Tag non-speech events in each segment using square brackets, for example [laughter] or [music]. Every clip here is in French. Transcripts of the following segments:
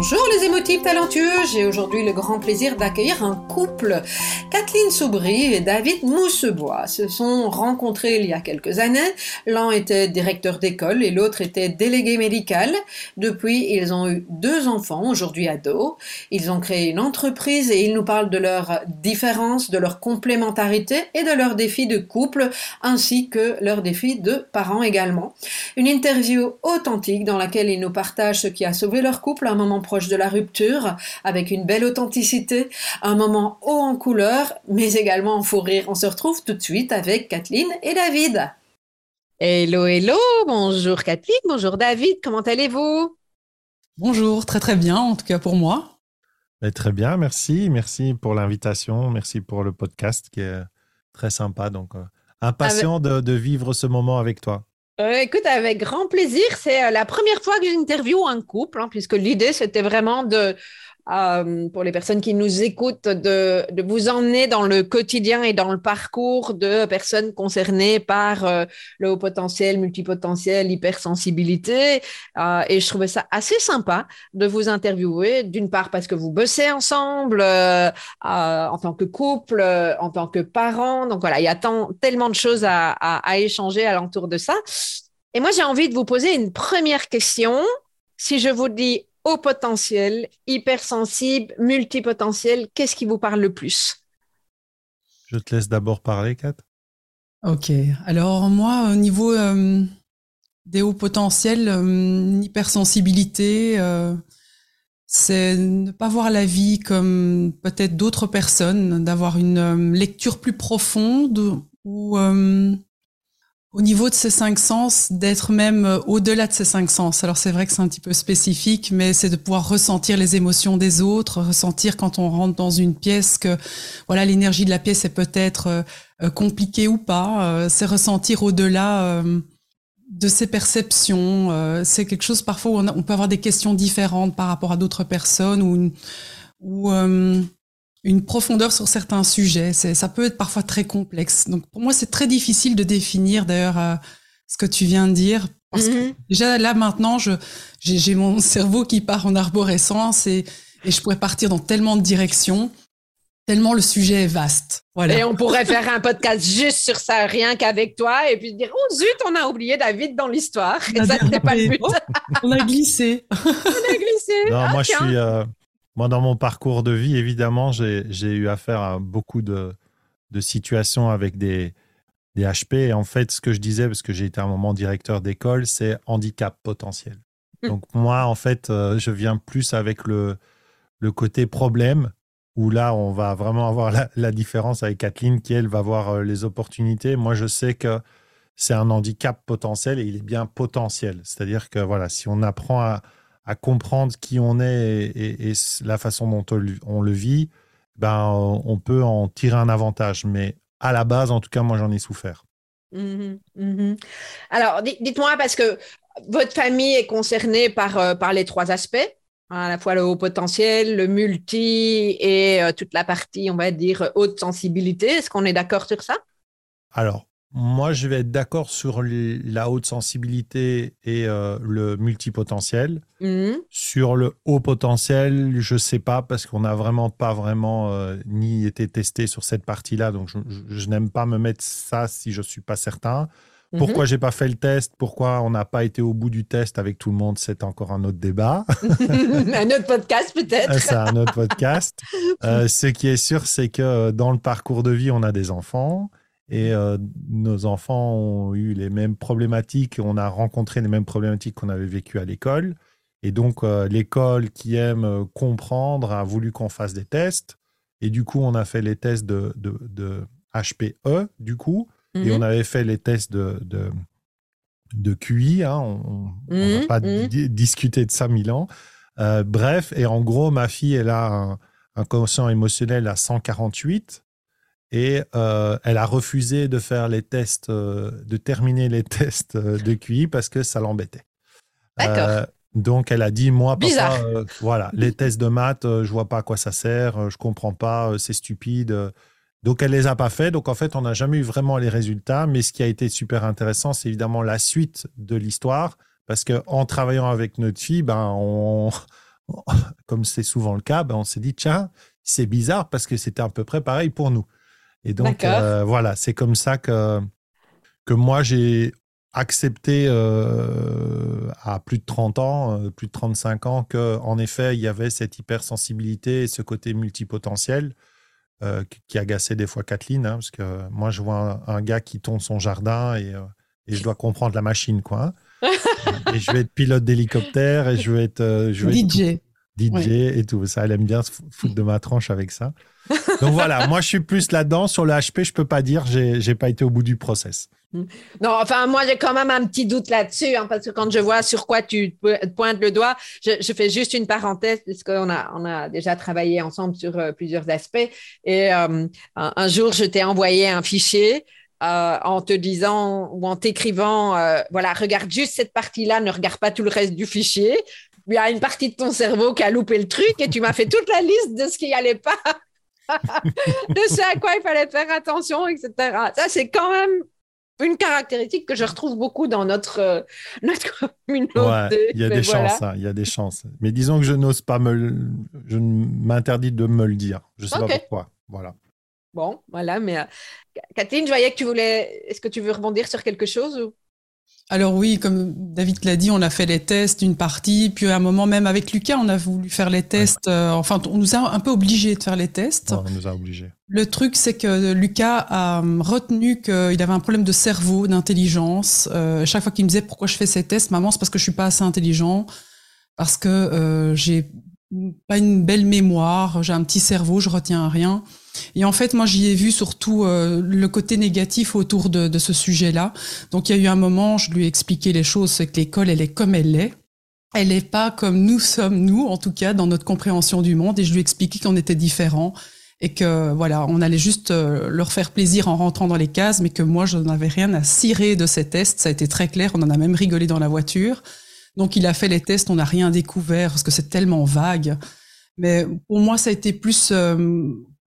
Bonjour les émotifs talentueux, j'ai aujourd'hui le grand plaisir d'accueillir un couple. Kathleen Soubry et David Moussebois se sont rencontrés il y a quelques années. L'un était directeur d'école et l'autre était délégué médical. Depuis, ils ont eu deux enfants, aujourd'hui ados. Ils ont créé une entreprise et ils nous parlent de leurs différences, de leur complémentarité et de leurs défis de couple ainsi que leurs défis de parents également. Une interview authentique dans laquelle ils nous partagent ce qui a sauvé leur couple à un moment proche de la rupture, avec une belle authenticité, un moment haut en couleur, mais également en fou rire. On se retrouve tout de suite avec Kathleen et David. Hello, hello, bonjour Kathleen, bonjour David, comment allez-vous? Bonjour, très très bien, en tout cas pour moi. très bien, merci, merci pour l'invitation, merci pour le podcast qui est très sympa, donc euh, impatient de vivre ce moment avec toi. Euh, écoute, avec grand plaisir. C'est euh, la première fois que j'interviewe un couple, hein, puisque l'idée, c'était vraiment de euh, pour les personnes qui nous écoutent, de, vous emmener dans le quotidien et dans le parcours de personnes concernées par euh, le haut potentiel, multipotentiel, hypersensibilité. Euh, et je trouvais ça assez sympa de vous interviewer, d'une part parce que vous bossez ensemble en tant que couple, en tant que parents. Donc voilà, il y a tant, tellement de choses à, à, à échanger alentour de ça. Et moi, j'ai envie de vous poser une première question. Si je vous dis haut potentiel, hypersensible, multipotentiel, qu'est-ce qui vous parle le plus? Je te laisse d'abord parler, Kat. Ok. Alors moi, au niveau euh, des hauts potentiels, euh, hypersensibilité, euh, c'est ne pas voir la vie comme peut-être d'autres personnes, d'avoir une lecture plus profonde ou au niveau de ces cinq sens, d'être même euh, au-delà de ces cinq sens. Alors c'est vrai que c'est un petit peu spécifique, mais c'est de pouvoir ressentir les émotions des autres, ressentir quand on rentre dans une pièce que voilà l'énergie de la pièce est peut-être euh, euh, compliquée ou pas. c'est ressentir au-delà de ses perceptions. c'est quelque chose parfois où on, peut avoir des questions différentes par rapport à d'autres personnes ou, ou une profondeur sur certains sujets. Ça peut être parfois très complexe. Donc pour moi, c'est très difficile de définir d'ailleurs euh, ce que tu viens de dire. Parce que mhm. déjà là maintenant, j'ai mon [laughs] cerveau qui part en arborescence et, et je pourrais partir dans tellement de directions, tellement le sujet est vaste. Voilà. Et on pourrait faire un podcast juste sur ça, rien qu'avec toi, et puis dire oh zut, on a oublié David dans l'histoire. Et ça, c'était pas le but. on a glissé. on a glissé. Non, ah, moi, je suis. Euh, moi, dans mon parcours de vie, évidemment, j'ai eu affaire à beaucoup de, situations avec des, des HP. Et en fait, ce que je disais, parce que j'ai été un moment directeur d'école, c'est handicap potentiel. Hmm. Donc moi, en fait, euh, je viens plus avec le, le côté problème, où là, on va vraiment avoir la, différence avec Kathleen, qui, elle, va voir euh, les opportunités. Moi, je sais que c'est un handicap potentiel et il est bien potentiel. C'est-à-dire que, voilà, si on apprend à, à comprendre qui on est et, la façon dont on, le vit, ben, on peut en tirer un avantage. Mais à la base, en tout cas, moi, j'en ai souffert. Mmh mmh Alors, dites-moi, parce que votre famille est concernée par, euh, par les trois aspects, hein, à la fois le haut potentiel, le multi et euh, toute la partie, on va dire, haute sensibilité. Est-ce qu'on est d'accord sur ça? Alors, moi, je vais être d'accord sur la haute sensibilité et euh, le multipotentiel. Mmh. Sur le haut potentiel, je ne sais pas parce qu'on n'a vraiment pas vraiment euh, ni été testé sur cette partie-là. Donc, je, n'aime pas me mettre ça si je ne suis pas certain. Mhm. Pourquoi j'ai pas fait le test? Pourquoi on n'a pas été au bout du test avec tout le monde? C'est encore un autre débat. [laughs] [laughs] un autre podcast peut-être. c'est un autre podcast. [laughs] Euh, ce qui est sûr, c'est que dans le parcours de vie, on a des enfants et euh, nos enfants ont eu les mêmes problématiques. On a rencontré les mêmes problématiques qu'on avait vécues à l'école. Et donc, l'école qui aime comprendre a voulu qu'on fasse des tests. Et du coup, on a fait les tests de, de, de HPE, du coup. Et on mhm. avait fait les tests de, de, de QI. Hein, on ne va mhm, pas mhm. discuter de ça mille ans. Euh, bref, et en gros, ma fille, elle a un, un quotient émotionnel à 148 et euh, elle a refusé de faire les tests, euh, de terminer les [laughs] tests de QI parce que ça l'embêtait. D'accord. donc elle a dit moi papa, voilà les tests de maths je vois pas à quoi ça sert je comprends pas c'est stupide donc, elle les a pas fait. Donc, en fait, on n'a jamais eu vraiment les résultats. Mais ce qui a été super intéressant, c'est évidemment la suite de l'histoire. Parce qu'en travaillant avec notre fille, ben, on, [laughs] comme c'est souvent le cas, ben, on s'est dit, tiens, c'est bizarre parce que c'était à peu près pareil pour nous. Et donc, euh, voilà, c'est comme ça que, que moi, j'ai accepté euh, à plus de 30 ans, euh, plus de 35 ans, qu'en effet, il y avait cette hypersensibilité et ce côté multipotentiel euh, qui agaçait des fois Kathleen, hein, parce que moi, je vois un, gars qui tombe son jardin et, et, je dois comprendre la machine, quoi. Hein. [laughs] et je vais être pilote d'hélicoptère et je vais être, je vais DJ. DJ et tout ça. Elle aime bien se foutre de ma tranche avec ça. [laughs] Donc voilà, moi je suis plus là-dedans. Sur le HP, je peux pas dire, j'ai, pas été au bout du process. Mm. Non, enfin, moi, j'ai quand même un petit doute là-dessus, hein, parce que quand je vois sur quoi tu pointes le doigt, je, fais juste une parenthèse, puisqu'on a, on a déjà travaillé ensemble sur euh, plusieurs aspects. Et euh, un, jour, je t'ai envoyé un fichier euh, en te disant ou en t'écrivant, voilà, regarde juste cette partie-là, ne regarde pas tout le reste du fichier. Il y a une partie de ton cerveau qui a loupé le truc et tu m'as fait toute la liste de ce qui allait pas. [laughs] de ce à quoi il fallait faire attention, etc. Ça, c'est quand même une caractéristique que je retrouve beaucoup dans notre, euh, notre communauté. il y a des chances, hein, il y a des chances. Mais disons que je n'ose pas me, je m'interdis de me le dire. Je ne sais pas pourquoi. Voilà. Bon, voilà. Mais euh, Catherine, je voyais que tu voulais. Est-ce que tu veux rebondir sur quelque chose ou... Alors oui, comme David l'a dit, on a fait les tests d'une partie, puis à un moment même avec Lucas, on a voulu faire les tests. Euh, enfin, on nous a un peu obligés de faire les tests. on nous a obligés. Le truc, c'est que Lucas a euh, retenu qu'il avait un problème de cerveau, d'intelligence. Euh, chaque fois qu'il me disait pourquoi je fais ces tests, maman, c'est parce que je suis pas assez intelligent, parce que euh, j'ai pas une belle mémoire, j'ai un petit cerveau, je retiens rien. Et en fait, moi, j'y ai vu surtout euh, le côté négatif autour de, de ce sujet-là. Donc, il y a eu un moment, je lui ai expliqué les choses, c'est que l'école, elle est comme elle est. Elle n'est pas comme nous sommes, nous, en tout cas, dans notre compréhension du monde. Et je lui ai expliqué qu'on était différents et que voilà, on allait juste euh, leur faire plaisir en rentrant dans les cases, mais que moi, je n'avais rien à cirer de ces tests. Ça a été très clair. On en a même rigolé dans la voiture. Donc, il a fait les tests. On n'a rien découvert parce que c'est tellement vague. Mais pour moi, ça a été plus euh,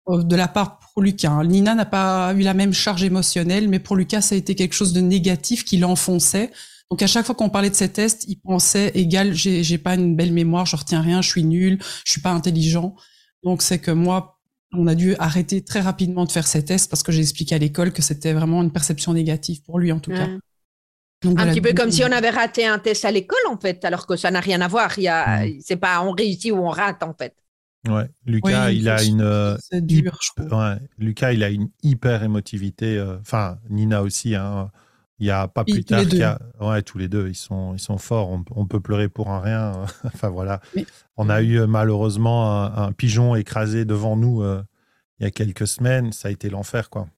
de la part pour Lucas. Hein. Nina n'a pas eu la même charge émotionnelle, mais pour Lucas, ça a été quelque chose de négatif qui l'enfonçait. Donc à chaque fois qu'on parlait de ces tests, il pensait égal, j'ai, j'ai pas une belle mémoire, je retiens rien, je suis nul, je suis pas intelligent. Donc c'est que moi, on a dû arrêter très rapidement de faire ces tests parce que j'ai expliqué à l'école que c'était vraiment une perception négative pour lui en tout cas. un petit peu comme si on avait raté un test à l'école en fait, alors que ça n'a rien à voir. Il y a, c'est pas on réussit ou on rate en fait. Ouais, Lucas, il a une. Euh, dur, ouais, Lucas, il a une hyper émotivité. Euh, enfin, Nina aussi. Hein. Il y a pas plus tard qu'il y a. Ouais, tous les deux, ils sont, ils sont forts. On, peut pleurer pour un rien. [laughs] enfin, voilà. On a eu euh, malheureusement un, pigeon écrasé devant nous il y a quelques semaines. Ça a été l'enfer, quoi.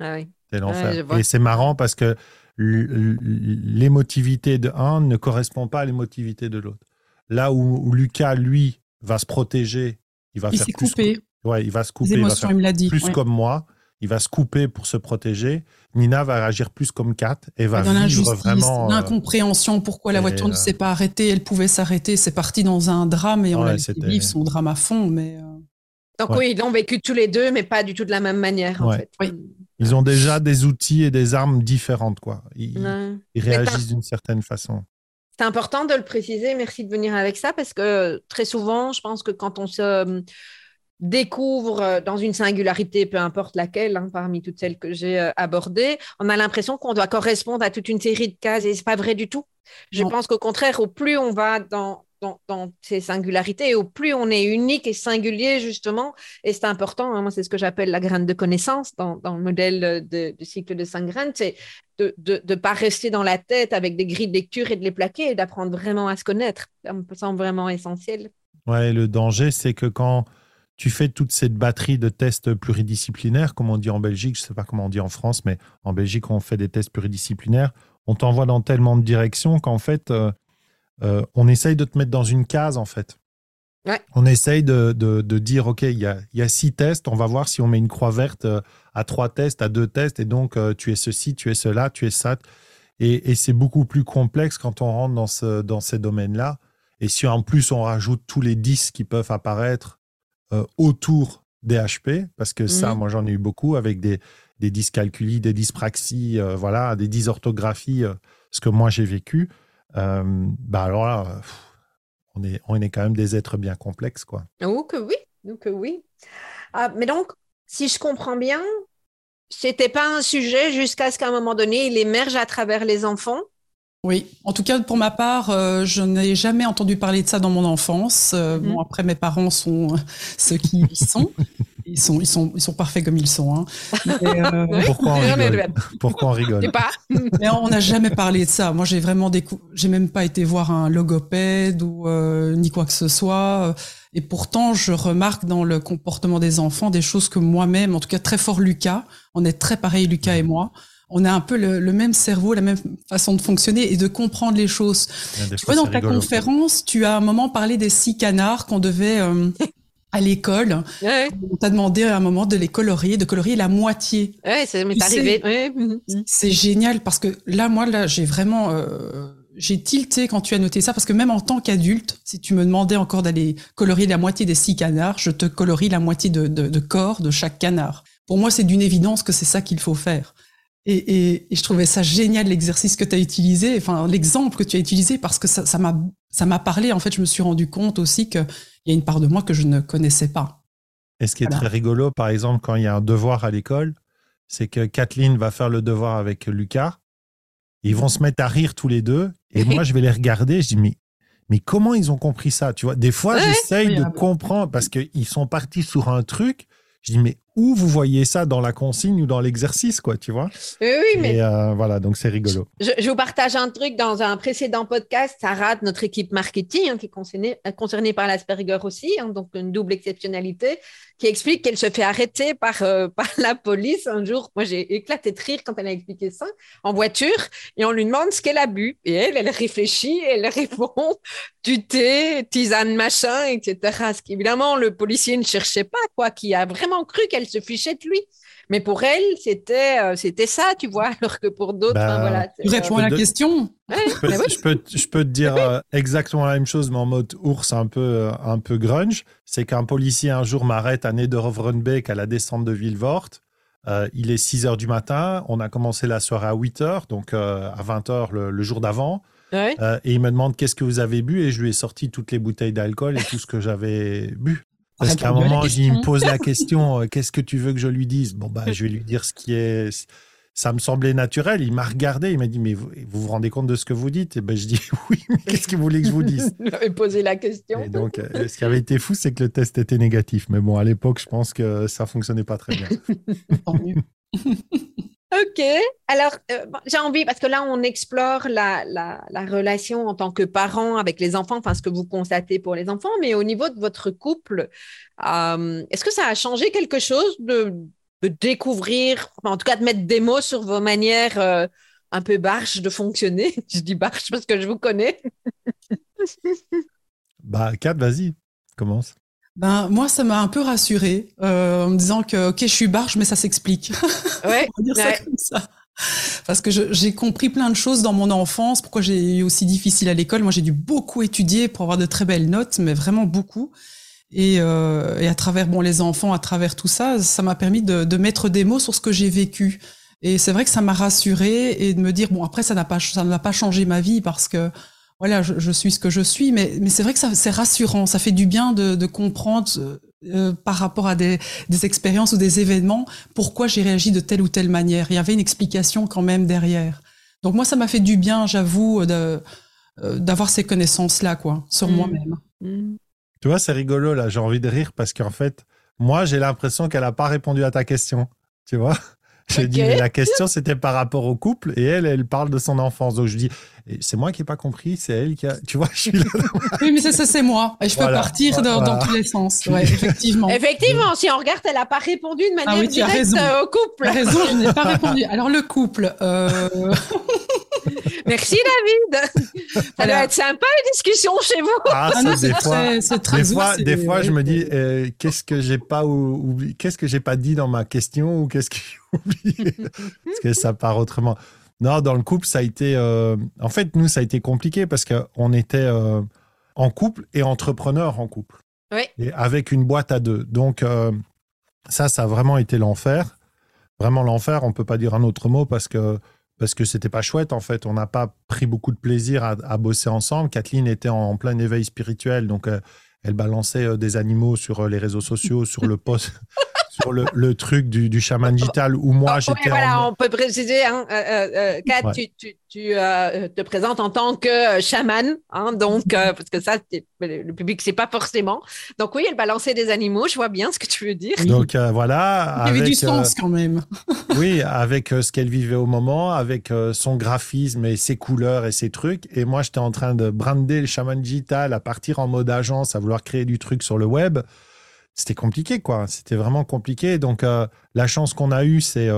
Ah oui. C'était l'enfer. Et c'est marrant parce que l'émotivité de un ne correspond pas à l'émotivité de l'autre. Là où Lucas, lui, va se protéger il va faire plus couper. Ouais, il va se couper. il l'a dit. Plus comme moi. Il va se couper pour se protéger. Nina va réagir plus comme Kat et va dans vivre vraiment. Euh, l'incompréhension, pourquoi la voiture ne euh, s'est pas arrêtée, elle pouvait s'arrêter. C'est parti dans un drame et on a vivre son drame à fond. Mais euh, Donc oui, ils l'ont vécu tous les deux, mais pas du tout de la même manière en fait. Ils ont déjà des outils et des armes différentes, quoi. Ils, ils réagissent d'une certaine façon. C'est important de le préciser. Merci de venir avec ça parce que très souvent, je pense que quand on se découvre dans une singularité, peu importe laquelle, hein, parmi toutes celles que j'ai abordées, on a l'impression qu'on doit correspondre à toute une série de cases et c'est pas vrai du tout. Je pense qu'au contraire, au plus on va dans, dans, ces singularités, et au plus on est unique et singulier, justement, et c'est important, hein, moi c'est ce que j'appelle la graine de connaissance dans, le modèle de, du cycle de cinq graines, c'est de ne pas rester dans la tête avec des grilles de lecture et de les plaquer, et d'apprendre vraiment à se connaître. Ça me semble vraiment essentiel. Ouais, le danger, c'est que quand tu fais toute cette batterie de tests pluridisciplinaires, comme on dit en Belgique, je ne sais pas comment on dit en France, mais en Belgique, on fait des tests pluridisciplinaires, on t'envoie dans tellement de directions qu'en fait, euh, euh, on essaye de te mettre dans une case, en fait. On essaye de, dire, OK, il y a, six tests, on va voir si on met une croix verte euh, à trois tests, à deux tests, et donc euh, tu es ceci, tu es cela, tu es ça. Et, c'est beaucoup plus complexe quand on rentre dans, ce, dans ces domaines-là. Et si en plus on rajoute tous les 10 qui peuvent apparaître autour des HP, parce que ça, mhm. moi j'en ai eu beaucoup avec des, des dyscalculies, des dyspraxies, voilà, des dysorthographies, ce que moi j'ai vécu. Euh, bah alors là, on est, on est quand même des êtres bien complexes, quoi. Oh que oui, oh que oui. Ah, mais donc, si je comprends bien, c'était pas un sujet jusqu'à ce qu'à un moment donné, il émerge à travers les enfants? Oui, en tout cas pour ma part, euh, je n'ai jamais entendu parler de ça dans mon enfance. Euh, mhm. Bon, après mes parents sont ceux qui y sont, [laughs] ils sont, ils sont, ils sont parfaits comme ils sont. Hein. Euh, [laughs] pourquoi, on rigole Pourquoi on rigole pas. [laughs] Mais on n'a jamais parlé de ça. Moi, j'ai vraiment j'ai même pas été voir un logopède ou euh, ni quoi que ce soit. Et pourtant, je remarque dans le comportement des enfants des choses que moi-même, en tout cas très fort Lucas, on est très pareil Lucas et moi. On a un peu le, même cerveau, la même façon de fonctionner et de comprendre les choses. Tu vois, dans ta conférence, tu as un moment parlé des six canards qu'on devait euh, à l'école. On t'a demandé à un moment de les colorier, de colorier la moitié. Ouais, ça m'est arrivé. C'est génial parce que là, moi, là, j'ai vraiment, euh, j'ai tilté quand tu as noté ça parce que même en tant qu'adulte, si tu me demandais encore d'aller colorier la moitié des six canards, je te colorie la moitié de, de corps de chaque canard. Pour moi, c'est d'une évidence que c'est ça qu'il faut faire. Et, et, je trouvais ça génial l'exercice que tu as utilisé, enfin l'exemple que tu as utilisé parce que ça m'a ça m'a parlé. En fait, je me suis rendu compte aussi qu'il y a une part de moi que je ne connaissais pas. Et ce qui est très rigolo, par exemple, quand il y a un devoir à l'école, c'est que Kathleen va faire le devoir avec Lucas. Ils vont se mettre à rire tous les deux. Et moi, je vais les regarder. Je dis, mais, mais comment ils ont compris ça Tu vois, des fois, j'essaye de comprendre parce qu'ils sont partis sur un truc. Je dis, mais où vous voyez ça dans la consigne ou dans l'exercice, quoi, tu vois Oui, oui, mais. Euh, voilà, donc c'est rigolo. Je, vous partage un truc dans un précédent podcast. Sarah, notre équipe marketing, hein, qui est concernée, concernée par l'Asperger aussi, hein, donc une double exceptionnalité, qui explique qu'elle se fait arrêter par, euh, [laughs] par la police un jour. Moi, j'ai éclaté de rire quand elle a expliqué ça en voiture et on lui demande ce qu'elle a bu. Et elle, elle réfléchit, elle [laughs] répond du thé, tisane, machin, etc. Ce qu'évidemment, le policier ne cherchait pas, quoi, qui a vraiment cru qu'elle se fichait de lui. Mais pour elle, c'était euh, c'était ça, tu vois, [laughs] alors que pour d'autres, ben, voilà. Tu réponds à la question. je, peux, je, peux, je, peux, te dire euh, exactement la même chose, mais en mode ours un peu, euh, un peu grunge. C'est qu'un policier un jour m'arrête à Nederovrenbeek à la descente de Villevort. il est 6 heures du matin. On a commencé la soirée à 8 heures, donc à 20 heures le, jour d'avant. et il me demande qu'est-ce que vous avez bu? Et je lui ai sorti toutes les bouteilles d'alcool et tout ce que j'avais bu. Parce qu'à un moment, il me pose la [laughs] question euh, qu'est-ce que tu veux que je lui dise? Bon, bah, je vais lui dire ce qui est. Ça me semblait naturel. Il m'a regardé, il m'a dit Mais vous, vous, rendez compte de ce que vous dites? Et ben, je dis [laughs] Oui, mais qu'est-ce que vous voulez que je vous dise? [laughs] Il m'avait posé la question. Et donc, euh, ce qui avait été fou, c'est que le test était négatif. Mais bon, à l'époque, je pense que ça fonctionnait pas très bien. Ok, alors euh, j'ai envie, parce que là on explore la, relation en tant que parent avec les enfants, enfin ce que vous constatez pour les enfants, mais au niveau de votre couple, euh, est-ce que ça a changé quelque chose de, découvrir, en tout cas de mettre des mots sur vos manières euh, un peu barges de fonctionner? [laughs] Je dis barges parce que je vous connais. bah, Kat, vas-y, commence. Ben moi, ça m'a un peu rassurée euh, en me disant que ok, je suis barge, mais ça s'explique. Ouais. [laughs] On va dire ça comme ça. Parce que j'ai compris plein de choses dans mon enfance. Pourquoi j'ai eu aussi difficile à l'école Moi, j'ai dû beaucoup étudier pour avoir de très belles notes, mais vraiment beaucoup. Et, euh, et à travers bon les enfants, à travers tout ça, ça m'a permis de, de mettre des mots sur ce que j'ai vécu. Et c'est vrai que ça m'a rassurée et de me dire bon après ça n'a pas ça n'a pas changé ma vie parce que voilà, je, suis ce que je suis, mais, mais c'est vrai que c'est rassurant, ça fait du bien de, comprendre euh, par rapport à des, expériences ou des événements, pourquoi j'ai réagi de telle ou telle manière. Il y avait une explication quand même derrière. Donc moi, ça m'a fait du bien, j'avoue, de, euh, d'avoir ces connaissances-là, quoi, sur mm. moi-même. Mm. Tu vois, c'est rigolo, là, j'ai envie de rire parce qu'en fait, moi, j'ai l'impression qu'elle n'a pas répondu à ta question, tu vois? J'ai dit, la question, c'était par rapport au couple, et elle, elle parle de son enfance. Donc, je dis, c'est moi qui n'ai pas compris, c'est elle qui a. Tu vois, je suis là. [laughs] oui, mais ça, c'est moi. Et je peux partir dans, tous les sens. Ouais, effectivement. effectivement, si on regarde, elle n'a pas répondu de manière ah oui, directe au couple. Tu as raison, je n'ai pas [laughs] répondu. Alors, le couple. Euh... [laughs] Merci David. Ça doit être sympa une discussion chez vous. Ah, ah des fois, c'est très des fois, des fois, je me dis euh, qu'est-ce que j'ai pas oublié, qu'est-ce que j'ai pas dit dans ma question ou qu'est-ce que j'ai [laughs] oublié? Parce que ça part autrement. Non, dans le couple, ça a été. Euh, en fait, nous, ça a été compliqué parce qu'on était euh, en couple et entrepreneur en couple. Oui. Et avec une boîte à deux. Donc, ça, ça a vraiment été l'enfer. Vraiment l'enfer. On peut pas dire un autre mot parce que parce que c'était pas chouette en fait. On n'a pas pris beaucoup de plaisir à, bosser ensemble. Kathleen était en, plein éveil spirituel, donc euh, elle balançait euh, des animaux sur euh, les réseaux sociaux, sur le post, [laughs] sur le, truc du, du, chaman digital où moi oh, j'étais. Voilà, on peut préciser, hein, Kat, tu, tu euh, te présentes en tant que euh, chaman, hein, donc euh, parce que ça, le public sait pas forcément. Donc oui, elle balançait des animaux. Je vois bien ce que tu veux dire. Donc voilà, il y avait du sens quand même. [laughs] oui, avec ce qu'elle vivait au moment, avec son graphisme et ses couleurs et ses trucs. Et moi, j'étais en train de brander le chaman digital, à partir en mode agence, à vouloir créer du truc sur le web. C'était compliqué, quoi. C'était vraiment compliqué. Donc, la chance qu'on a eue, c'est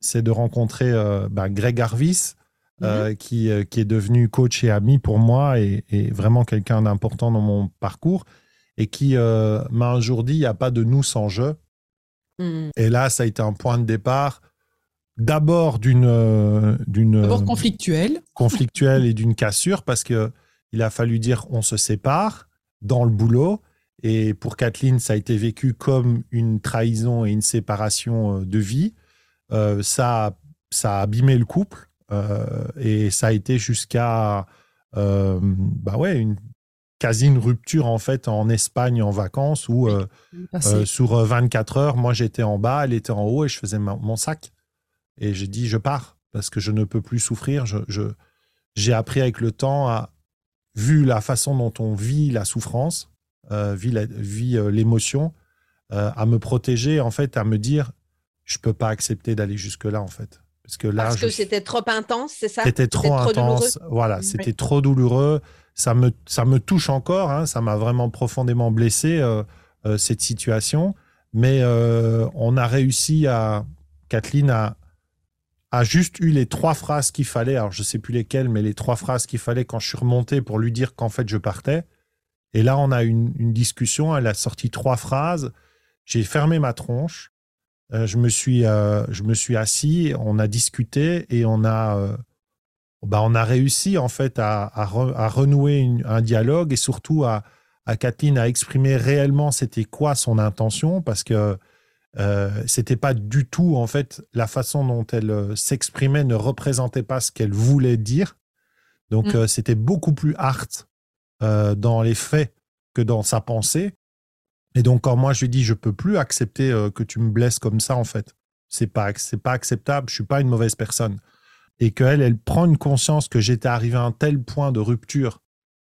c'est de rencontrer bah, Greg Harvis, euh, mhm. qui, euh, qui est devenu coach et ami pour moi et, vraiment quelqu'un d'important dans mon parcours et qui euh, m'a un jour dit il n'y a pas de nous sans je. Mhm. Et là, ça a été un point de départ d'abord d'une d'abord conflictuelle conflictuelle et d'une cassure parce que il a fallu dire on se sépare dans le boulot et pour Kathleen ça a été vécu comme une trahison et une séparation de vie ça ça a abîmé le couple euh, et ça a été jusqu'à euh, bah ouais, une quasi une rupture en fait en Espagne en vacances où euh, sur 24 heures, moi j'étais en bas, elle était en haut et je faisais mon sac. Et j'ai dit je pars parce que je ne peux plus souffrir. Je, j'ai appris avec le temps à, vu la façon dont on vit la souffrance, vit, vit l'émotion, à me protéger en fait, à me dire je peux pas accepter d'aller jusque là en fait. Parce que là, que c'était trop intense, c'est ça? C'était trop intense. voilà, c'était trop douloureux. Ça me, ça me touche encore. Hein, ça m'a vraiment profondément blessé euh, euh, cette situation. Mais euh, on a réussi à Kathleen a, a juste eu les trois phrases qu'il fallait. Alors je sais plus lesquelles, mais les trois phrases qu'il fallait quand je suis remonté pour lui dire qu'en fait je partais. Et là, on a une, une discussion. Elle a sorti trois phrases. J'ai fermé ma tronche. Euh, je, me suis, euh, je me suis assis, on a discuté et on a, euh, bah, on a réussi en fait à, à, renouer un dialogue et surtout à, à Kathleen à exprimer réellement c'était quoi son intention parce que euh, c'était pas du tout en fait la façon dont elle s'exprimait ne représentait pas ce qu'elle voulait dire. Donc mm. c'était beaucoup plus art dans les faits que dans sa pensée. Et donc, quand moi je lui dis, je peux plus accepter euh, que tu me blesses comme ça, en fait, c'est pas, c'est pas acceptable, je suis pas une mauvaise personne. Et qu'elle, elle prend une conscience que j'étais arrivé à un tel point de rupture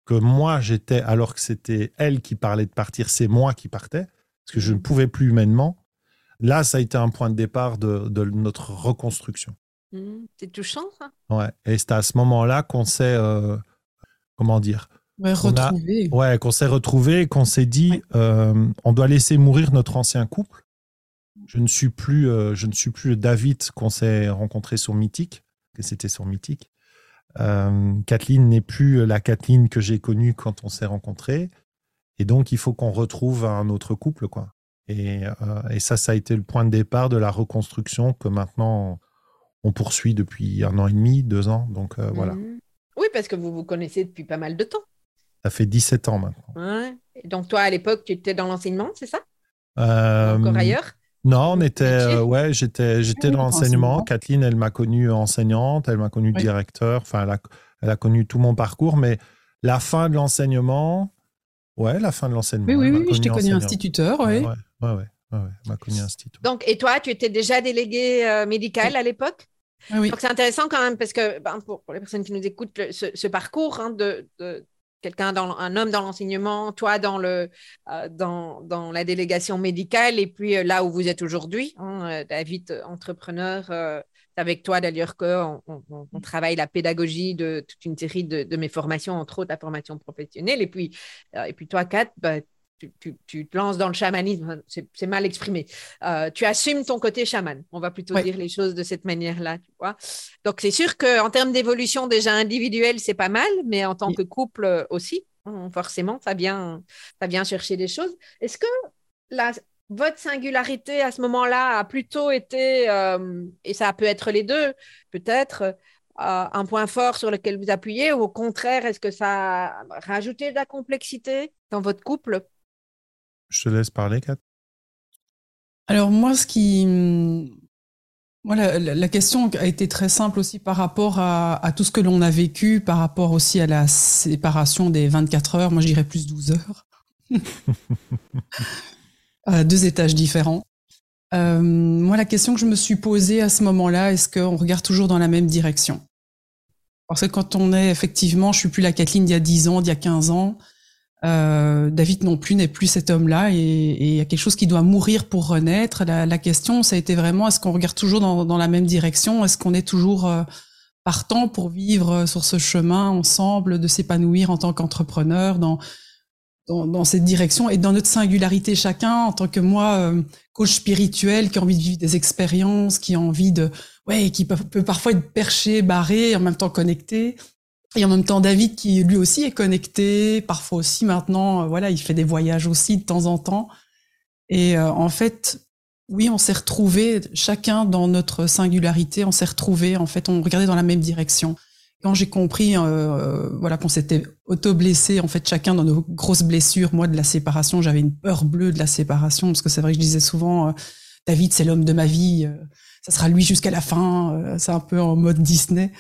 que moi j'étais, alors que c'était elle qui parlait de partir, c'est moi qui partais, parce que je ne pouvais plus humainement. Là, ça a été un point de départ de, notre reconstruction. Mmh, c'est touchant, ça. Ouais. Et c'est à ce moment-là qu'on s'est, euh, comment dire, Ouais, ouais, qu'on s'est retrouvé, qu'on s'est dit, euh, on doit laisser mourir notre ancien couple. Je ne suis plus, euh, je ne suis plus le David qu'on s'est rencontré sur Mythique, que c'était sur Mythique. Euh, Kathleen n'est plus la Kathleen que j'ai connue quand on s'est rencontrés. Et donc, il faut qu'on retrouve un autre couple, quoi. Et, et, ça, ça a été le point de départ de la reconstruction que maintenant on poursuit depuis un an et demi, deux ans. Donc voilà. Mmh. Oui, parce que vous vous connaissez depuis pas mal de temps. Ça fait 17 ans maintenant. Ouais. Donc, toi, à l'époque, tu étais dans l'enseignement, c'est ça? Euh, Encore ailleurs? Non, on était, euh, ouais, j'étais, j'étais dans l'enseignement. Kathleen, elle m'a connue enseignante, elle m'a connu directeur, enfin, elle a, elle a connu tout mon parcours, mais la fin de l'enseignement, Ouais, la fin de l'enseignement. Oui, oui, oui, je t'ai connu instituteur, oui. Ouais, ouais, ouais, ouais, m'a connu instituteur. Donc, et toi, tu étais déjà délégué euh, médical à l'époque? Oui. Donc, c'est intéressant quand même, parce que ben, pour, les personnes qui nous écoutent, ce, parcours hein, de, quelqu'un, dans, un homme dans l'enseignement, toi dans, le, euh, dans, dans, la délégation médicale, et puis euh, là où vous êtes aujourd'hui, hein, euh, David, entrepreneur, c'est avec toi d'ailleurs qu'on on, travaille la pédagogie de toute une série de, mes formations, entre autres la formation professionnelle, et puis, et puis toi, Kat, bah, tu, te lances dans le chamanisme, c'est mal exprimé. Euh, tu assumes ton côté chaman. On va plutôt dire les choses de cette manière-là, tu vois. Donc c'est sûr qu'en termes d'évolution déjà individuelle, c'est pas mal, mais en tant que couple euh, aussi, hein, forcément, ça vient, ça vient chercher des choses. Est-ce que la, votre singularité à ce moment-là a plutôt été, euh, et ça peut être les deux, peut-être, un point fort sur lequel vous appuyez, ou au contraire, est-ce que ça a rajouté de la complexité dans votre couple? Je te laisse parler, Kat. Alors moi, ce qui... Voilà, la, question a été très simple aussi par rapport à, tout ce que l'on a vécu, par rapport aussi à la séparation des 24 heures, moi je dirais plus 12 heures, à [laughs] deux étages différents. Euh, moi, la question que je me suis posée à ce moment-là, est-ce qu'on regarde toujours dans la même direction? Parce que quand on est effectivement, je suis plus la Kathleen d'il y a 10 ans, d'il y a 15 ans, euh, David non plus n'est plus cet homme-là et il y a quelque chose qui doit mourir pour renaître. La, question, ça a été vraiment est-ce qu'on regarde toujours dans, la même direction? Est-ce qu'on est toujours euh, partant pour vivre sur ce chemin ensemble, de s'épanouir en tant qu'entrepreneur dans, dans, cette direction et dans notre singularité chacun en tant que moi euh, coach spirituel qui a envie de vivre des expériences, qui a envie de ouais, qui peut, peut parfois être perché, barré, en même temps connecté? Et en même temps, David, qui lui aussi est connecté, parfois aussi maintenant, euh, voilà, il fait des voyages aussi de temps en temps. Et euh, en fait, oui, on s'est retrouvés, chacun dans notre singularité, on s'est retrouvés, en fait, on regardait dans la même direction. Quand j'ai compris, euh, voilà, qu'on s'était auto-blessé, en fait, chacun dans nos grosses blessures, moi de la séparation, j'avais une peur bleue de la séparation, parce que c'est vrai que je disais souvent, David, c'est l'homme de ma vie, ça sera lui jusqu'à la fin, c'est un peu en mode Disney.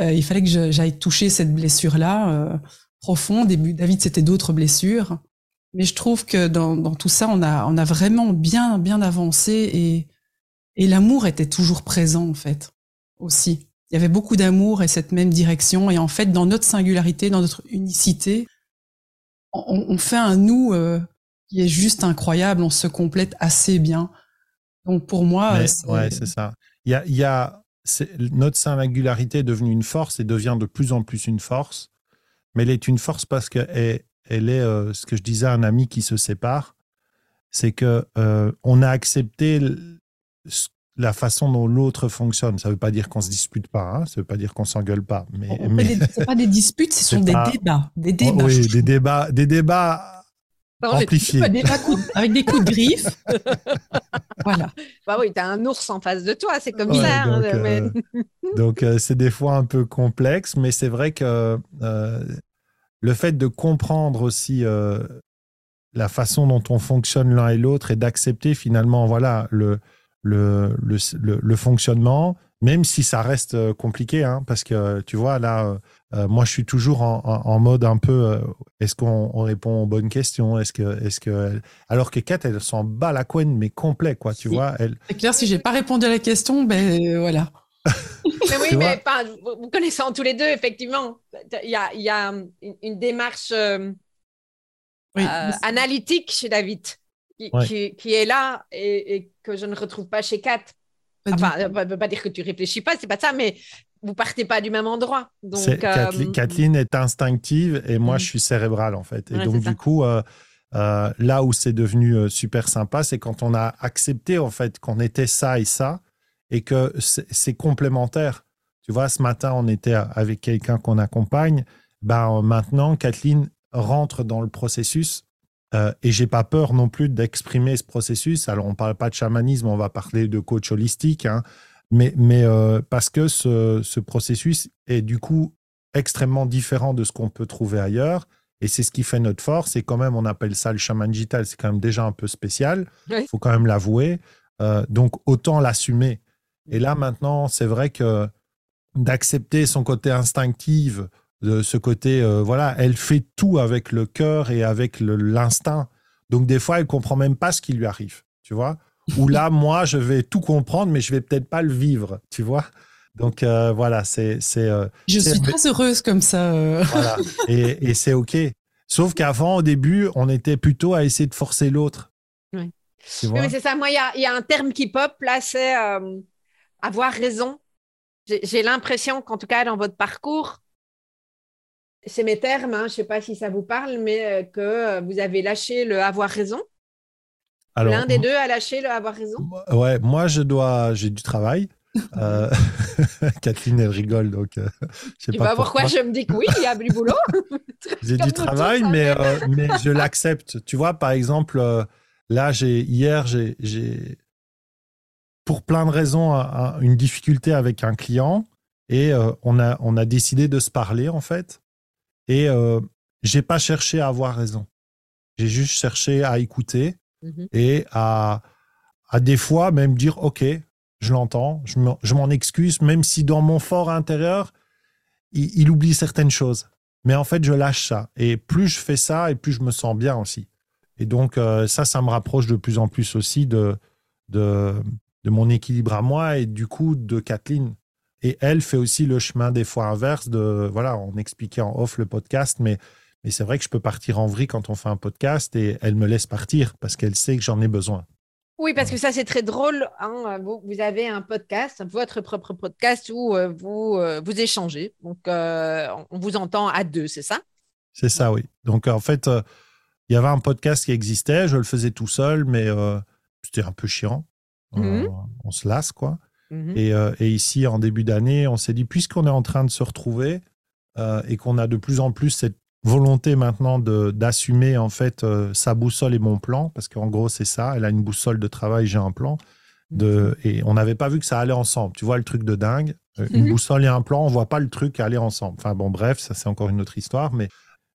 Euh, il fallait que j'aille toucher cette blessure-là euh, profonde. Et David, c'était d'autres blessures. Mais je trouve que dans, dans, tout ça, on a, on a vraiment bien, bien avancé et, et l'amour était toujours présent, en fait, aussi. Il y avait beaucoup d'amour et cette même direction. Et en fait, dans notre singularité, dans notre unicité, on, on fait un nous euh, qui est juste incroyable. On se complète assez bien. Donc pour moi, ouais, c'est ça. Il y a, il y a notre singularité est devenue une force et devient de plus en plus une force. Mais elle est une force parce qu'elle elle est euh, ce que je disais à un ami qui se sépare, c'est que euh, on a accepté la façon dont l'autre fonctionne. Ça ne veut pas dire qu'on se dispute pas, hein, ça ne veut pas dire qu'on s'engueule pas. Mais, mais... c'est pas des disputes, ce [laughs] sont des débats, des débats. oui, des débats, des débats amplifiés. avec des coups de griffe. [laughs] voilà. Bah oui, tu as un ours en face de toi, c'est comme ça. Hein, donc, euh, [laughs] euh, c'est des fois un peu complexe, mais c'est vrai que euh, le fait de comprendre aussi la façon dont on fonctionne l'un et l'autre et d'accepter finalement voilà le, le, le, fonctionnement, même si ça reste compliqué, hein, parce que tu vois, là, euh, moi, je suis toujours en, mode un peu euh, est-ce qu'on répond aux bonnes questions? Est-ce que, est que, alors que Kat, elle s'en bat la couenne, mais complet, quoi. Tu vois elle... C'est clair, si j'ai pas répondu à la question, ben euh, voilà. mais oui, [laughs] mais vous, connaissant tous les deux, effectivement, il y a, y a une, démarche analytique chez David qui, qui, est là et, et, que je ne retrouve pas chez Kat. Enfin, ne veut pas dire que tu réfléchis pas, c'est pas ça, mais vous partez pas du même endroit. Donc, euh, Kathleen, est instinctive et moi, mm. je suis cérébrale, en fait. Et donc, du coup, euh, euh, là où c'est devenu super sympa, c'est quand on a accepté, en fait, qu'on était ça et ça et que c'est complémentaire. Tu vois, ce matin, on était avec quelqu'un qu'on accompagne. Ben, maintenant, Kathleen rentre dans le processus euh, et j'ai pas peur non plus d'exprimer ce processus. Alors, on parle pas de chamanisme, on va parler de coach holistique. Hein mais, mais euh, parce que ce, ce, processus est du coup extrêmement différent de ce qu'on peut trouver ailleurs. Et c'est ce qui fait notre force. Et quand même, on appelle ça le chaman digital. C'est quand même déjà un peu spécial. Il faut quand même l'avouer. Euh, donc, autant l'assumer. Et là, maintenant, c'est vrai que d'accepter son côté instinctif de ce côté, euh, voilà, elle fait tout avec le cœur et avec l'instinct. Donc des fois, elle comprend même pas ce qui lui arrive, tu vois. Ou là, [laughs] moi, je vais tout comprendre, mais je vais peut-être pas le vivre, tu vois. Donc euh, voilà, c'est. Euh, je suis très heureuse comme ça. Voilà. Et, et c'est OK. Sauf qu'avant, au début, on était plutôt à essayer de forcer l'autre. Oui. oui c'est ça. Moi, il y, y a, un terme qui pop, là, c'est avoir raison. J'ai l'impression qu'en tout cas, dans votre parcours, c'est mes termes, hein, je ne sais pas si ça vous parle, mais euh, que euh, vous avez lâché le avoir raison. L'un des deux a lâché le avoir raison. Ouais, moi je dois, j'ai du travail. [laughs] Euh, [laughs] Kathleen, elle rigole, donc je sais pas pourquoi. je me dis que oui, il y a du boulot. [laughs] j'ai du travail, mais, mais je l'accepte. Tu vois, par exemple, là, j'ai hier, j'ai pour plein de raisons une difficulté avec un client et on, a, on a décidé de se parler en fait. Et euh, j'ai pas cherché à avoir raison. J'ai juste cherché à écouter mmh et à, à des fois même dire OK, je l'entends, je m'en excuse, même si dans mon fort intérieur, il, oublie certaines choses. Mais en fait, je lâche ça. Et plus je fais ça, et plus je me sens bien aussi. Et donc, euh, ça, ça me rapproche de plus en plus aussi de, de, de mon équilibre à moi et du coup de Kathleen. Et elle fait aussi le chemin des fois inverse de, voilà, on expliquait en off le podcast, mais, mais c'est vrai que je peux partir en vrille quand on fait un podcast et elle me laisse partir parce qu'elle sait que j'en ai besoin. Oui, parce que ça, c'est très drôle. Hein. Vous, vous, avez un podcast, votre propre podcast où euh, vous, euh, vous échangez. Donc, euh, on vous entend à deux, c'est ça? C'est ça, oui. Donc, en fait, il y avait un podcast qui existait. Je le faisais tout seul, mais c'était un peu chiant. Mmh on se lasse, quoi. Mmh euh, et, ici, en début d'année, on s'est dit, puisqu'on est en train de se retrouver euh, et qu'on a de plus en plus cette volonté maintenant d'assumer en fait euh, sa boussole et mon plan, parce qu'en gros, c'est ça, elle a une boussole de travail, j'ai un plan. De, et on n'avait pas vu que ça allait ensemble. Tu vois le truc de dingue. Une mmh boussole et un plan, on voit pas le truc aller ensemble. Enfin bon, bref, ça c'est encore une autre histoire. Mais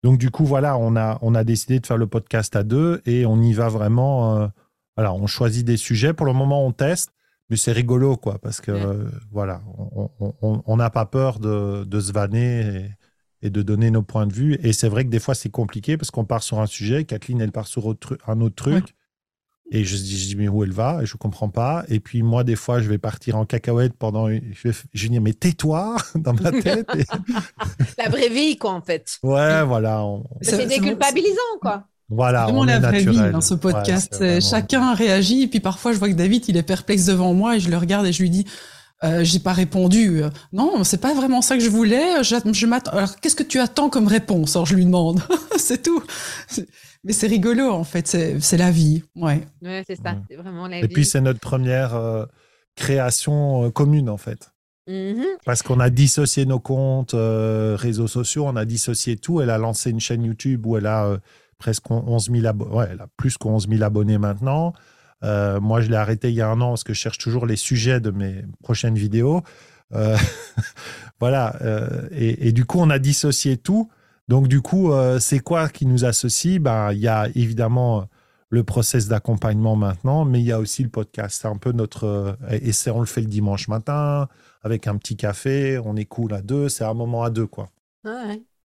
donc du coup, voilà, on a, on a décidé de faire le podcast à deux et on y va vraiment. voilà, on choisit des sujets. Pour le moment, on teste mais c'est rigolo, quoi, parce que voilà, on n'a pas peur de, de se vanner et, de donner nos points de vue. Et c'est vrai que des fois, c'est compliqué parce qu'on part sur un sujet, Kathleen, elle part sur un autre truc. Et je, je dis, mais où elle va? Et je ne comprends pas. Et puis, moi, des fois, je vais partir en cacahuète pendant. Je vais, je dis, mais tais-toi [laughs] dans ma tête. [laughs] [laughs] La vraie vie, quoi, en fait. Ouais, voilà. C'est déculpabilisant, quoi. Voilà, vraiment la vraie vie dans ce podcast. Chacun réagit, et puis parfois je vois que David il est perplexe devant moi et je le regarde et je lui dis euh, j'ai pas répondu. Non, c'est pas vraiment ça que je voulais. Je, je m'attends. Alors qu'est-ce que tu attends comme réponse? Alors je lui demande. [laughs] c'est tout. Mais c'est rigolo en fait. C'est la vie. Ouais. Ouais, c'est ça. C'est vraiment la et vie. Et puis c'est notre première euh, création euh, commune en fait. Mm-hmm. Parce qu'on a dissocié nos comptes euh, réseaux sociaux, on a dissocié tout. Elle a lancé une chaîne YouTube où elle a presque 11 000 abonnés. Ouais, elle a plus que 11 000 abonnés maintenant. Euh, moi, je l'ai arrêté il y a un an parce que je cherche toujours les sujets de mes prochaines vidéos. Euh, [laughs] voilà. Euh, et, du coup, on a dissocié tout. Donc, du coup, c'est quoi qui nous associe? Ben, Il y a évidemment le process d'accompagnement maintenant, mais il y a aussi le podcast. C'est un peu notre. Et on le fait le dimanche matin avec un petit café. On est cool à deux. C'est un moment à deux, quoi.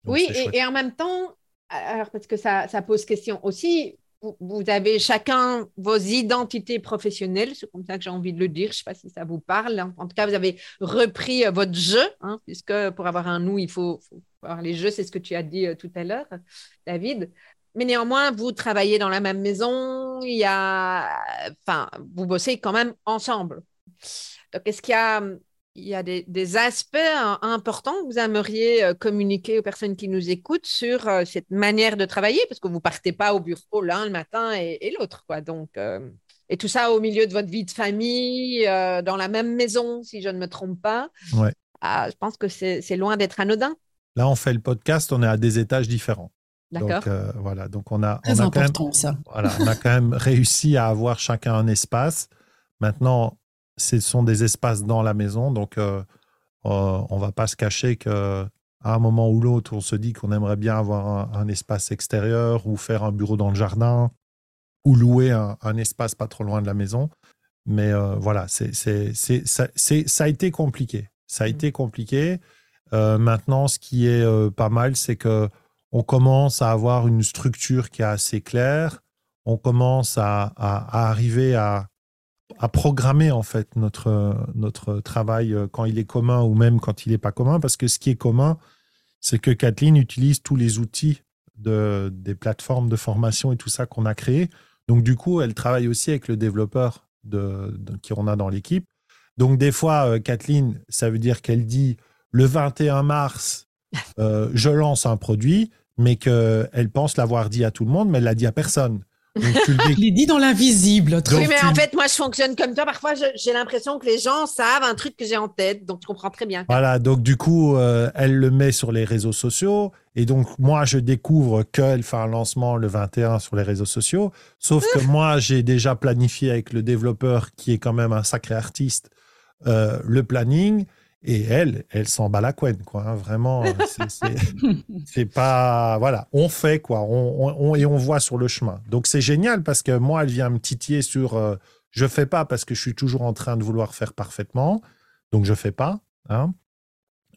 oui, et, en même temps, alors parce que ça, pose question aussi, vous, avez chacun vos identités professionnelles, c'est comme ça que j'ai envie de le dire, je ne sais pas si ça vous parle. En tout cas, vous avez repris euh, votre jeu, hein, puisque pour avoir un nous, il faut, avoir les jeux, c'est ce que tu as dit euh, tout à l'heure, David. Mais néanmoins, vous travaillez dans la même maison, il y a, enfin, vous bossez quand même ensemble. Donc, est-ce qu'il y a il y a des, aspects hein, importants que vous aimeriez euh, communiquer aux personnes qui nous écoutent sur euh, cette manière de travailler, parce que vous ne partez pas au bureau l'un le matin et, l'autre. quoi. Donc, euh, et tout ça au milieu de votre vie de famille, dans la même maison, si je ne me trompe pas. Ouais. Ah, je pense que c'est loin d'être anodin. Là, on fait le podcast, on est à des étages différents. D'accord. Donc, voilà, donc on a, Très on a important, quand même, ça. Voilà, on a quand même réussi à avoir chacun un espace. Maintenant, ce sont des espaces dans la maison. Donc, euh, euh, on ne va pas se cacher qu'à un moment ou l'autre, on se dit qu'on aimerait bien avoir un, espace extérieur ou faire un bureau dans le jardin ou louer un, espace pas trop loin de la maison. Mais euh, voilà, c'est, ça, a été compliqué. Ça a mmh. été compliqué. maintenant, ce qui est pas mal, c'est que on commence à avoir une structure qui est assez claire. On commence à, arriver à, programmer en fait notre, notre travail quand il est commun ou même quand il n'est pas commun. Parce que ce qui est commun, c'est que Kathleen utilise tous les outils de, des plateformes de formation et tout ça qu'on a créé. Donc du coup, elle travaille aussi avec le développeur de, qui on a dans l'équipe. Donc des fois, euh, Kathleen, ça veut dire qu'elle dit le 21 mars, [laughs] euh, je lance un produit mais qu'elle pense l'avoir dit à tout le monde, mais elle l'a dit à personne. Donc, tu le [laughs] dit dans l'invisible. Oui, mais en fait, moi, je fonctionne comme toi. Parfois, j'ai l'impression que les gens savent un truc que j'ai en tête, donc je comprends très bien. Voilà, donc du coup, euh, elle le met sur les réseaux sociaux, et donc moi, je découvre qu'elle fait un lancement le 21 sur les réseaux sociaux. Sauf que moi, j'ai déjà planifié avec le développeur, qui est quand même un sacré artiste, euh, le planning. Et elle, elle s'en bat la couenne, quoi. Hein, vraiment, [laughs] c'est pas. Voilà, on fait, quoi. On, et on voit sur le chemin. Donc, c'est génial parce que moi, elle vient me titiller sur. Euh, je fais pas parce que je suis toujours en train de vouloir faire parfaitement. Donc, je fais pas. Hein.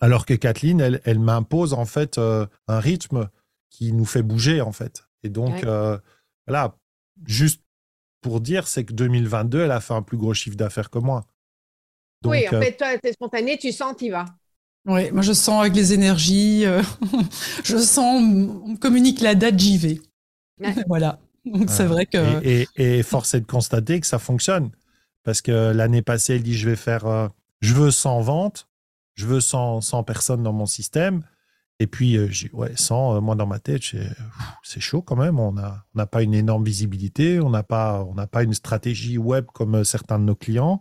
Alors que Kathleen, elle, elle m'impose, en fait, euh, un rythme qui nous fait bouger, en fait. Et donc, euh, voilà, juste pour dire, c'est que 2022, elle a fait un plus gros chiffre d'affaires que moi oui, en euh, fait, toi, tu es spontané, tu sens, tu vas. Oui, moi je sens avec les énergies, euh, [laughs] je sens, on me communique la date, j'y vais. [laughs] voilà. Donc c'est vrai que. Et, et, force est de constater que ça fonctionne. Parce que l'année passée, elle dit je vais faire. Euh, je veux 100 ventes, je veux 100, 100 personnes dans mon système. Et puis, j'ai ouais, 100, moi dans ma tête, c'est chaud quand même. On n'a on pas une énorme visibilité, on n'a pas, on pas une stratégie web comme certains de nos clients.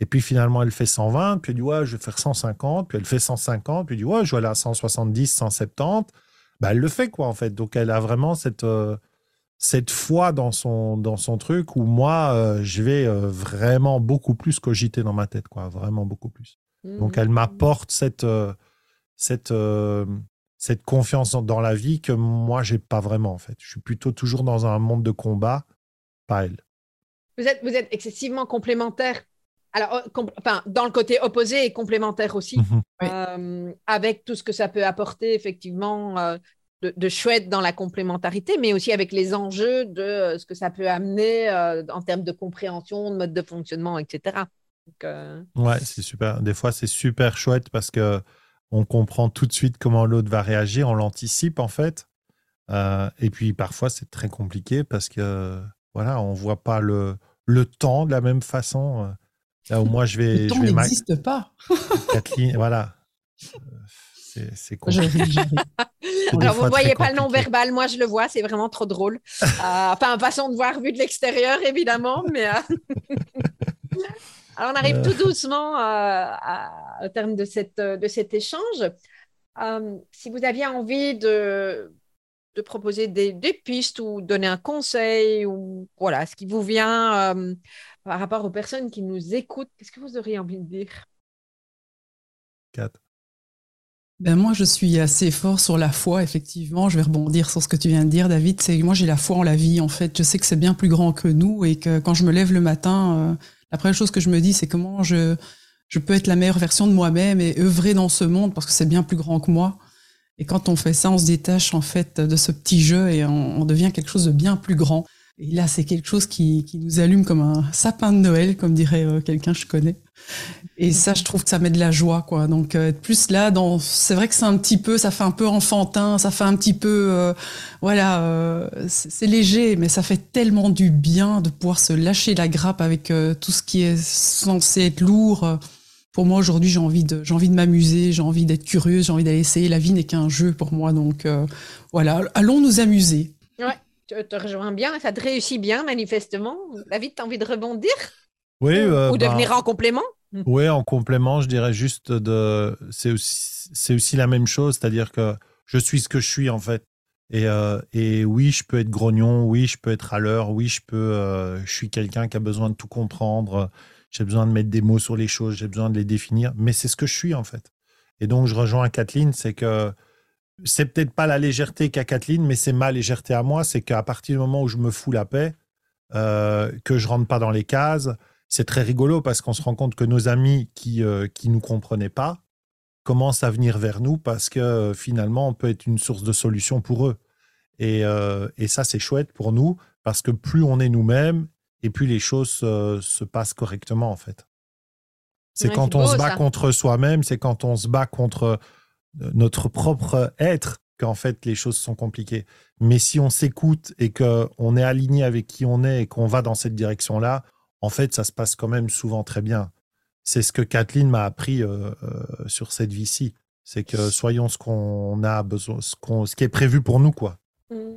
Et puis finalement, elle fait 120, puis elle dit, ouais, je vais faire 150, puis elle fait 150, puis elle dit, ouais, je vais aller à 170, 170. Bah, elle le fait, quoi, en fait. Donc, elle a vraiment cette, euh, cette foi dans son, dans son truc où moi, euh, je vais euh, vraiment beaucoup plus cogiter dans ma tête, quoi, vraiment beaucoup plus. Donc, elle mmh. m'apporte cette, cette, cette confiance dans la vie que moi, j'ai pas vraiment, en fait. Je suis plutôt toujours dans un monde de combat, pas elle. Vous êtes, vous êtes excessivement complémentaires alors, euh, enfin, dans le côté opposé et complémentaire aussi, mhm. euh, avec tout ce que ça peut apporter effectivement euh, de, chouette dans la complémentarité, mais aussi avec les enjeux de ce que ça peut amener en termes de compréhension, de mode de fonctionnement, etc. Ouais, c'est super. Des fois, c'est super chouette parce que on comprend tout de suite comment l'autre va réagir, on l'anticipe en fait. et puis parfois, c'est très compliqué parce que voilà, on voit pas le, le temps de la même façon. Là où moi, je vais. Le temps n'existe pas. [laughs] Kathleen, voilà. C'est con. Alors, vous ne voyez pas le non-verbal, moi je le vois, c'est vraiment trop drôle. [laughs] Euh, enfin, façon de voir vu de l'extérieur, évidemment, mais. Euh, [laughs] Alors, on arrive tout euh. doucement au terme de, cette, de cet échange. si vous aviez envie de, de proposer des, des, pistes ou donner un conseil, ou voilà, ce qui vous vient par rapport aux personnes qui nous écoutent, qu'est-ce que vous auriez envie de dire? Quatre. Ben moi, je suis assez fort sur la foi, effectivement. Je vais rebondir sur ce que tu viens de dire, David. C'est moi, j'ai la foi en la vie. En fait, je sais que c'est bien plus grand que nous et que quand je me lève le matin, euh, la première chose que je me dis, c'est comment je je peux être la meilleure version de moi-même et œuvrer dans ce monde parce que c'est bien plus grand que moi. Et quand on fait ça, on se détache en fait de ce petit jeu et on devient quelque chose de bien plus grand. Et là, c'est quelque chose qui, qui, nous allume comme un sapin de Noël, comme dirait euh, quelqu'un que je connais. Et ça, je trouve que ça met de la joie, quoi. Donc, euh, plus là, dans, c'est vrai que c'est un petit peu, ça fait un peu enfantin, ça fait un petit peu, euh, voilà, c'est léger, mais ça fait tellement du bien de pouvoir se lâcher la grappe avec tout ce qui est censé être lourd. Pour moi, aujourd'hui, j'ai envie de, j'ai envie de m'amuser, j'ai envie d'être curieuse, j'ai envie d'aller essayer. La vie n'est qu'un jeu pour moi, donc voilà, allons nous amuser. Ouais te, te rejoins bien, ça te réussit bien manifestement. David, tu as envie de rebondir? Oui. Ou, euh, de bah, venir en complément? Oui, en complément, je dirais juste de. C'est aussi, aussi la même chose, c'est-à-dire que je suis ce que je suis en fait. Et, euh, et, oui, je peux être grognon, oui, je peux être à l'heure, oui, je peux. Euh, je suis quelqu'un qui a besoin de tout comprendre. J'ai besoin de mettre des mots sur les choses, j'ai besoin de les définir, mais c'est ce que je suis en fait. Et donc, je rejoins Kathleen, c'est que c'est peut-être pas la légèreté qu'a Kathleen, mais c'est ma légèreté à moi. C'est qu'à partir du moment où je me fous la paix, euh, que je rentre pas dans les cases, c'est très rigolo parce qu'on se rend compte que nos amis qui ne euh, qui nous comprenaient pas, commencent à venir vers nous parce que finalement, on peut être une source de solution pour eux. Et, et ça, c'est chouette pour nous parce que plus on est nous-mêmes et plus les choses se passent correctement, en fait. C'est quand on se bat contre soi-même, c'est quand on se bat contre notre propre être qu'en fait les choses sont compliquées. Mais si on s'écoute et qu'on est aligné avec qui on est et qu'on va dans cette direction-là, en fait, ça se passe quand même souvent très bien. C'est ce que Kathleen m'a appris euh, euh, sur cette vie-ci. C'est que soyons ce qu'on a besoin, ce, ce qui est prévu pour nous, quoi. Mmh.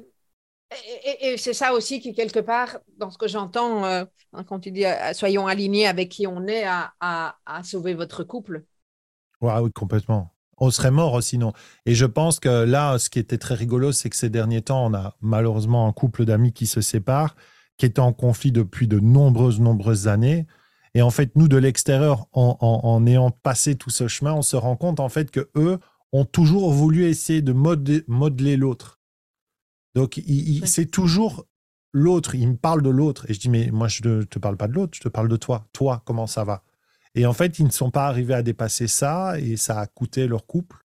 Et, c'est ça aussi qui, quelque part, dans ce que j'entends, euh, hein, quand tu dis soyons alignés avec qui on est à, à, sauver votre couple. oui, complètement. On serait mort sinon. Et je pense que là, ce qui était très rigolo, c'est que ces derniers temps, on a malheureusement un couple d'amis qui se séparent, qui était en conflit depuis de nombreuses, nombreuses années. Et en fait, nous, de l'extérieur, en, ayant passé tout ce chemin, on se rend compte en fait que eux ont toujours voulu essayer de modeler l'autre. Donc, c'est toujours l'autre. Il me parle de l'autre. Et je dis, mais moi, je ne te parle pas de l'autre, je te parle de toi. Toi, comment ça va? Et en fait, ils ne sont pas arrivés à dépasser ça et ça a coûté leur couple.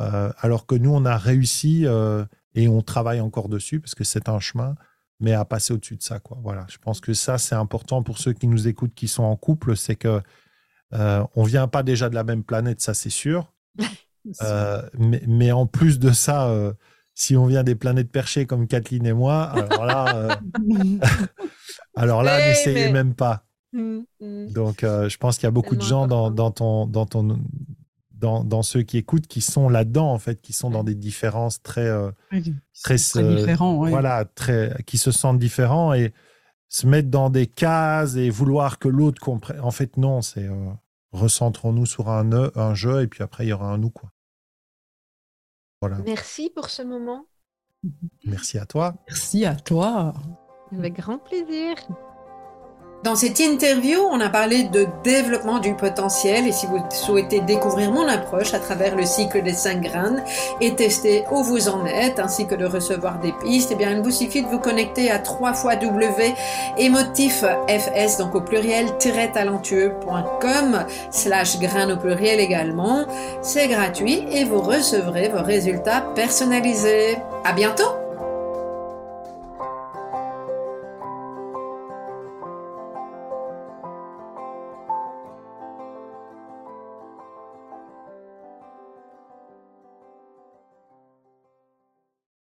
Euh, alors que nous, on a réussi euh, et on travaille encore dessus parce que c'est un chemin, mais à passer au-dessus de ça. Quoi. Voilà, je pense que ça, c'est important pour ceux qui nous écoutent, qui sont en couple, c'est que euh, on vient pas déjà de la même planète, ça c'est sûr. [laughs] Euh, mais, mais, en plus de ça, si on vient des planètes perchées comme Kathleen et moi, alors là, [laughs] [laughs] alors là, n'essayez même pas. Mm. Donc, euh, je pense qu'il y a beaucoup de gens dans, dans, ton, dans, ton, dans, dans, ceux qui écoutent qui sont là-dedans, en fait, qui sont dans des différences très, euh, très, différents, voilà, très, qui se sentent différents et se mettre dans des cases et vouloir que l'autre comprenne. En fait, non, c'est recentrons-nous sur un, un jeu et puis après, il y aura un nous, quoi. Merci pour ce moment. Merci à toi. Merci à toi. Avec grand plaisir. Dans cette interview, on a parlé de développement du potentiel et si vous souhaitez découvrir mon approche à travers le cycle des cinq graines et tester où vous en êtes ainsi que de recevoir des pistes, eh bien, il vous suffit de vous connecter à 3 fois W donc au pluriel talentueux.com slash graines au pluriel également. C'est gratuit et vous recevrez vos résultats personnalisés. À bientôt!